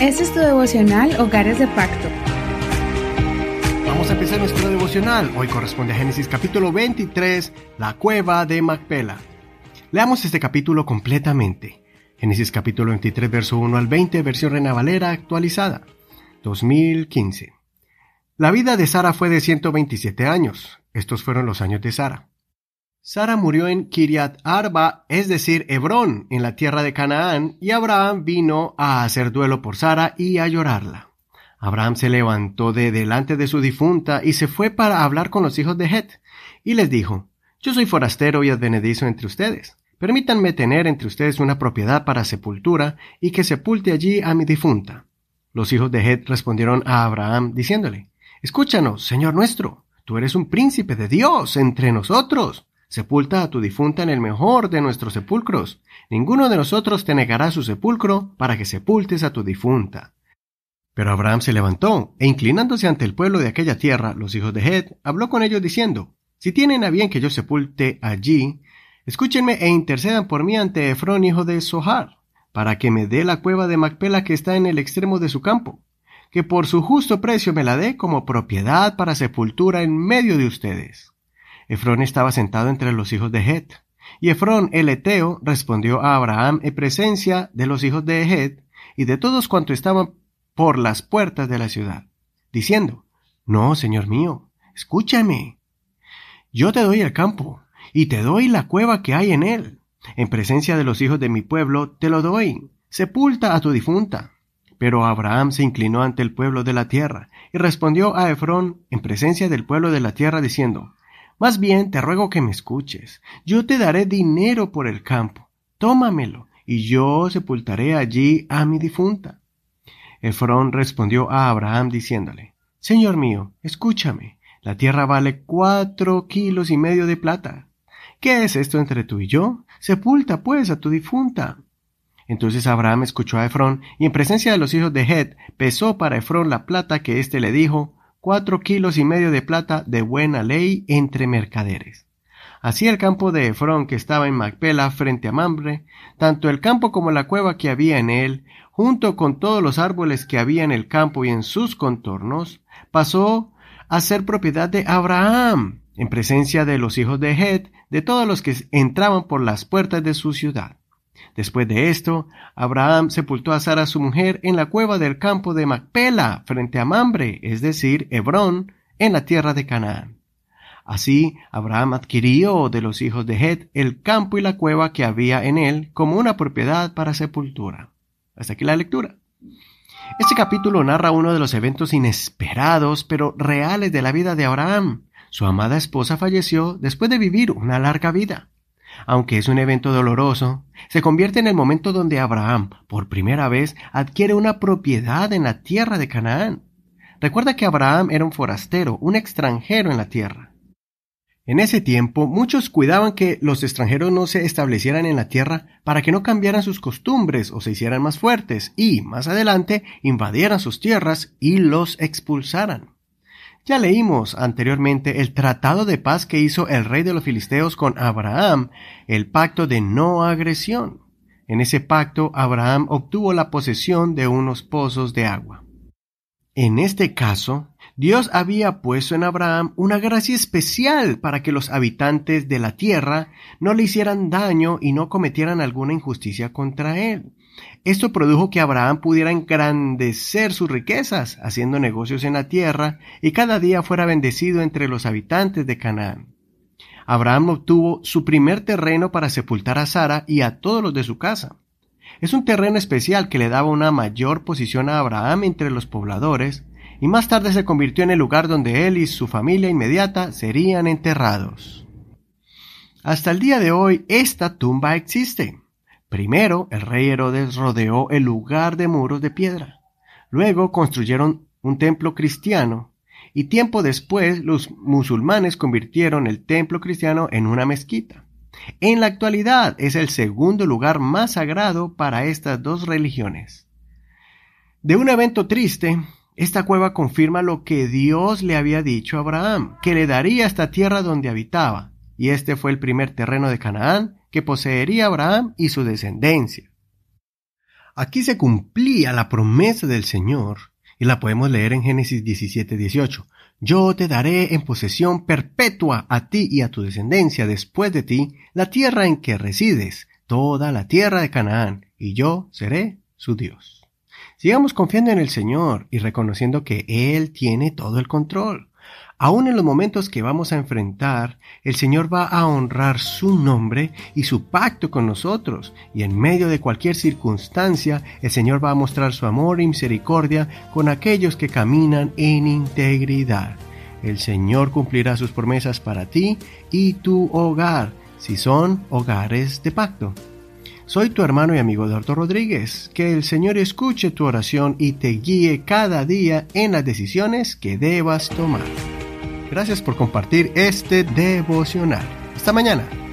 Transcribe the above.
Este es tu devocional Hogares de Pacto. Vamos a empezar nuestro devocional. Hoy corresponde a Génesis capítulo 23, la cueva de Macpela. Leamos este capítulo completamente. Génesis capítulo 23, verso 1 al 20, versión Reina Valera actualizada, 2015. La vida de Sara fue de 127 años. Estos fueron los años de Sara. Sara murió en Kiriat Arba, es decir, Hebrón, en la tierra de Canaán, y Abraham vino a hacer duelo por Sara y a llorarla. Abraham se levantó de delante de su difunta y se fue para hablar con los hijos de Het, y les dijo, Yo soy forastero y advenedizo entre ustedes. Permítanme tener entre ustedes una propiedad para sepultura y que sepulte allí a mi difunta. Los hijos de Het respondieron a Abraham diciéndole, Escúchanos, Señor nuestro, tú eres un príncipe de Dios entre nosotros. Sepulta a tu difunta en el mejor de nuestros sepulcros. Ninguno de nosotros te negará su sepulcro para que sepultes a tu difunta. Pero Abraham se levantó, e inclinándose ante el pueblo de aquella tierra, los hijos de Het, habló con ellos diciendo, Si tienen a bien que yo sepulte allí, escúchenme e intercedan por mí ante Efrón hijo de Sohar, para que me dé la cueva de Macpela que está en el extremo de su campo, que por su justo precio me la dé como propiedad para sepultura en medio de ustedes. Efrón estaba sentado entre los hijos de Het. Y Efrón el Eteo respondió a Abraham en presencia de los hijos de Het y de todos cuantos estaban por las puertas de la ciudad, diciendo, No, señor mío, escúchame. Yo te doy el campo, y te doy la cueva que hay en él. En presencia de los hijos de mi pueblo te lo doy. Sepulta a tu difunta. Pero Abraham se inclinó ante el pueblo de la tierra, y respondió a Efrón en presencia del pueblo de la tierra, diciendo, más bien te ruego que me escuches. Yo te daré dinero por el campo. Tómamelo, y yo sepultaré allí a mi difunta. Efrón respondió a Abraham diciéndole, Señor mío, escúchame, la tierra vale cuatro kilos y medio de plata. ¿Qué es esto entre tú y yo? Sepulta, pues, a tu difunta. Entonces Abraham escuchó a Efrón, y en presencia de los hijos de Het, pesó para Efrón la plata que éste le dijo, cuatro kilos y medio de plata de buena ley entre mercaderes. Así el campo de Efrón que estaba en Macpela frente a Mambre, tanto el campo como la cueva que había en él, junto con todos los árboles que había en el campo y en sus contornos, pasó a ser propiedad de Abraham, en presencia de los hijos de Het, de todos los que entraban por las puertas de su ciudad. Después de esto, Abraham sepultó a Sara su mujer en la cueva del campo de Macpela, frente a Mambre, es decir, Hebrón, en la tierra de Canaán. Así, Abraham adquirió de los hijos de Het el campo y la cueva que había en él como una propiedad para sepultura. Hasta aquí la lectura. Este capítulo narra uno de los eventos inesperados pero reales de la vida de Abraham. Su amada esposa falleció después de vivir una larga vida aunque es un evento doloroso, se convierte en el momento donde Abraham, por primera vez, adquiere una propiedad en la tierra de Canaán. Recuerda que Abraham era un forastero, un extranjero en la tierra. En ese tiempo muchos cuidaban que los extranjeros no se establecieran en la tierra para que no cambiaran sus costumbres o se hicieran más fuertes y, más adelante, invadieran sus tierras y los expulsaran. Ya leímos anteriormente el tratado de paz que hizo el rey de los filisteos con Abraham, el pacto de no agresión. En ese pacto Abraham obtuvo la posesión de unos pozos de agua. En este caso, Dios había puesto en Abraham una gracia especial para que los habitantes de la tierra no le hicieran daño y no cometieran alguna injusticia contra él. Esto produjo que Abraham pudiera engrandecer sus riquezas, haciendo negocios en la tierra, y cada día fuera bendecido entre los habitantes de Canaán. Abraham obtuvo su primer terreno para sepultar a Sara y a todos los de su casa. Es un terreno especial que le daba una mayor posición a Abraham entre los pobladores, y más tarde se convirtió en el lugar donde él y su familia inmediata serían enterrados. Hasta el día de hoy esta tumba existe. Primero, el rey Herodes rodeó el lugar de muros de piedra. Luego construyeron un templo cristiano y tiempo después los musulmanes convirtieron el templo cristiano en una mezquita. En la actualidad es el segundo lugar más sagrado para estas dos religiones. De un evento triste, esta cueva confirma lo que Dios le había dicho a Abraham, que le daría esta tierra donde habitaba, y este fue el primer terreno de Canaán que poseería Abraham y su descendencia. Aquí se cumplía la promesa del Señor y la podemos leer en Génesis 17, 18. Yo te daré en posesión perpetua a ti y a tu descendencia después de ti la tierra en que resides, toda la tierra de Canaán, y yo seré su Dios. Sigamos confiando en el Señor y reconociendo que Él tiene todo el control. Aún en los momentos que vamos a enfrentar, el Señor va a honrar su nombre y su pacto con nosotros, y en medio de cualquier circunstancia, el Señor va a mostrar su amor y misericordia con aquellos que caminan en integridad. El Señor cumplirá sus promesas para ti y tu hogar, si son hogares de pacto. Soy tu hermano y amigo Eduardo Rodríguez. Que el Señor escuche tu oración y te guíe cada día en las decisiones que debas tomar. Gracias por compartir este devocional. Hasta mañana.